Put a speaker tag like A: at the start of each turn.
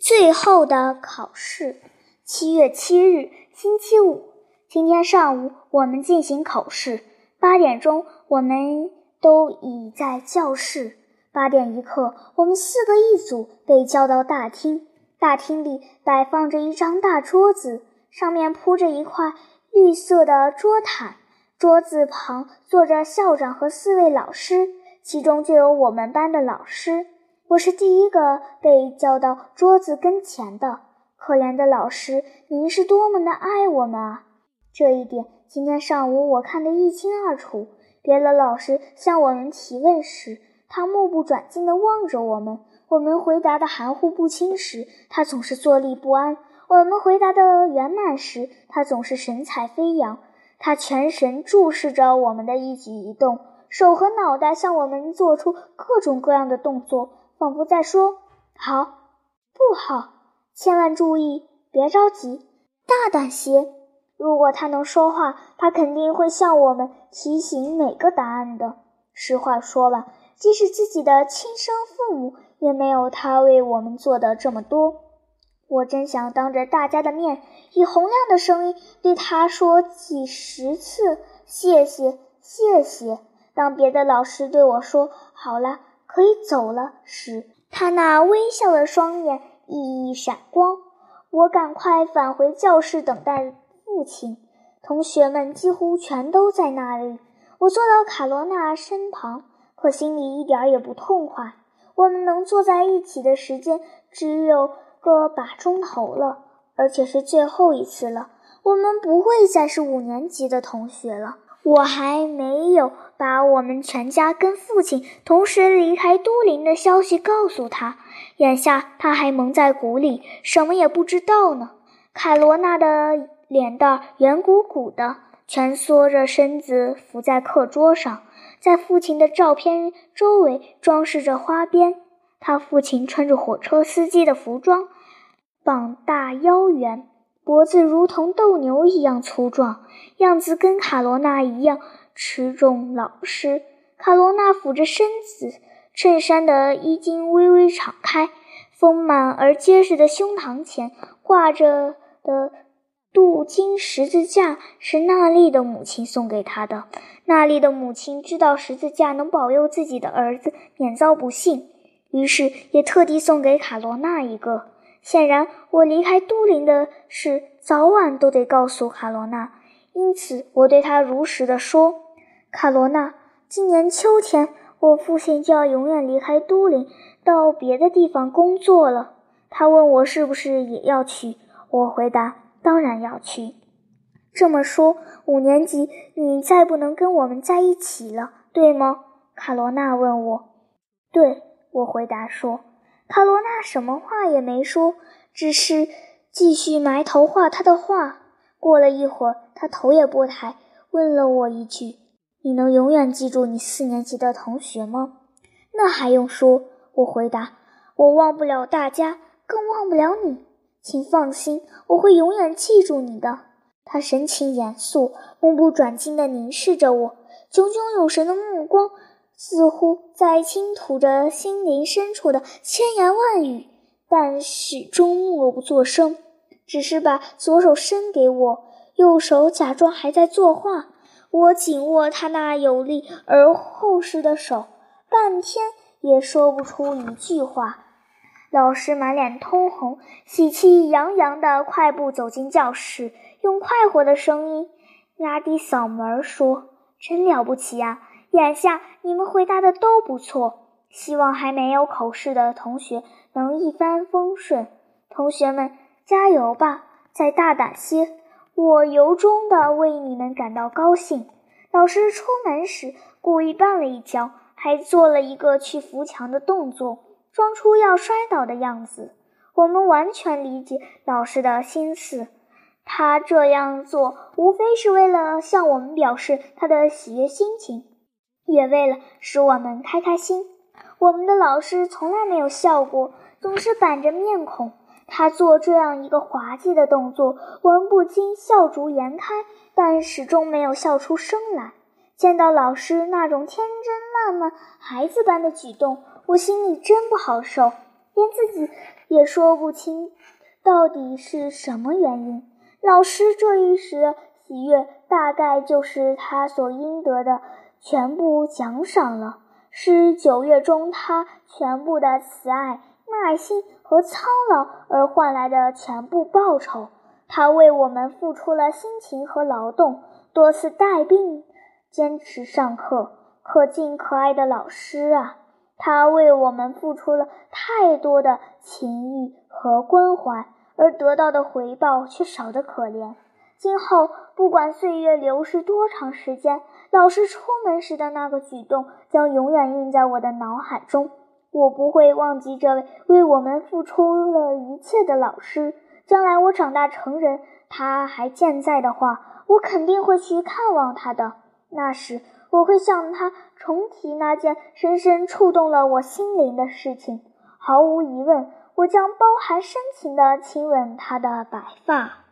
A: 最后的考试，七月七日，星期五。今天上午我们进行考试。八点钟，我们都已在教室。八点一刻，我们四个一组被叫到大厅。大厅里摆放着一张大桌子，上面铺着一块绿色的桌毯。桌子旁坐着校长和四位老师，其中就有我们班的老师。我是第一个被叫到桌子跟前的。可怜的老师，您是多么的爱我们啊！这一点今天上午我看得一清二楚。别的老师向我们提问时，他目不转睛地望着我们；我们回答的含糊不清时，他总是坐立不安；我们回答的圆满时，他总是神采飞扬。他全神注视着我们的一举一动，手和脑袋向我们做出各种各样的动作。仿佛在说：“好，不好，千万注意，别着急，大胆些。”如果他能说话，他肯定会向我们提醒每个答案的。实话说吧，即使自己的亲生父母，也没有他为我们做的这么多。我真想当着大家的面，以洪亮的声音对他说几十次“谢谢，谢谢”。当别的老师对我说“好了”。可以走了时，他那微笑的双眼熠熠闪光。我赶快返回教室等待父亲。同学们几乎全都在那里。我坐到卡罗娜身旁，可心里一点也不痛快。我们能坐在一起的时间只有个把钟头了，而且是最后一次了。我们不会再是五年级的同学了。我还没有把我们全家跟父亲同时离开都灵的消息告诉他，眼下他还蒙在鼓里，什么也不知道呢。凯罗娜的脸蛋圆鼓鼓的，蜷缩着身子伏在课桌上，在父亲的照片周围装饰着花边。他父亲穿着火车司机的服装，膀大腰圆。脖子如同斗牛一样粗壮，样子跟卡罗娜一样持重老实。卡罗娜俯着身子，衬衫的衣襟微微敞开，丰满而结实的胸膛前挂着的镀金十字架是娜丽的母亲送给她的。娜丽的母亲知道十字架能保佑自己的儿子免遭不幸，于是也特地送给卡罗娜一个。显然，我离开都灵的事早晚都得告诉卡罗娜，因此我对她如实的说：“卡罗娜，今年秋天我父亲就要永远离开都灵，到别的地方工作了。”他问我是不是也要去，我回答：“当然要去。”这么说，五年级你再不能跟我们在一起了，对吗？卡罗娜问我。“对。”我回答说。卡罗娜什么话也没说，只是继续埋头画他的画。过了一会儿，他头也不抬，问了我一句：“你能永远记住你四年级的同学吗？”那还用说？我回答：“我忘不了大家，更忘不了你。请放心，我会永远记住你的。”他神情严肃，目不转睛地凝视着我，炯炯有神的目光。似乎在倾吐着心灵深处的千言万语，但始终默不作声，只是把左手伸给我，右手假装还在作画。我紧握他那有力而厚实的手，半天也说不出一句话。老师满脸通红，喜气洋洋地快步走进教室，用快活的声音压低嗓门说：“真了不起呀！”眼下你们回答的都不错，希望还没有口试的同学能一帆风顺。同学们加油吧，再大胆些！我由衷的为你们感到高兴。老师出门时故意绊了一跤，还做了一个去扶墙的动作，装出要摔倒的样子。我们完全理解老师的心思，他这样做无非是为了向我们表示他的喜悦心情。也为了使我们开开心，我们的老师从来没有笑过，总是板着面孔。他做这样一个滑稽的动作，我们不禁笑逐颜开，但始终没有笑出声来。见到老师那种天真烂漫、孩子般的举动，我心里真不好受。连自己也说不清到底是什么原因。老师这一时的喜悦，大概就是他所应得的全部奖赏了，是九月中他全部的慈爱、耐心和操劳而换来的全部报酬。他为我们付出了辛勤和劳动，多次带病，坚持上课，可敬可爱的老师啊！他为我们付出了太多的情谊和关怀，而得到的回报却少得可怜。今后不管岁月流逝多长时间，老师出门时的那个举动将永远印在我的脑海中。我不会忘记这位为我们付出了一切的老师。将来我长大成人，他还健在的话，我肯定会去看望他的。那时，我会向他重提那件深深触动了我心灵的事情。毫无疑问，我将包含深情地亲吻他的白发。